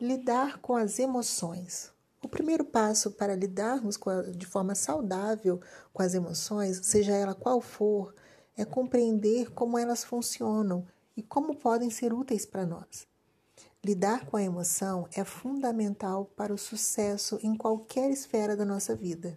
Lidar com as emoções. O primeiro passo para lidarmos a, de forma saudável com as emoções, seja ela qual for, é compreender como elas funcionam e como podem ser úteis para nós. Lidar com a emoção é fundamental para o sucesso em qualquer esfera da nossa vida.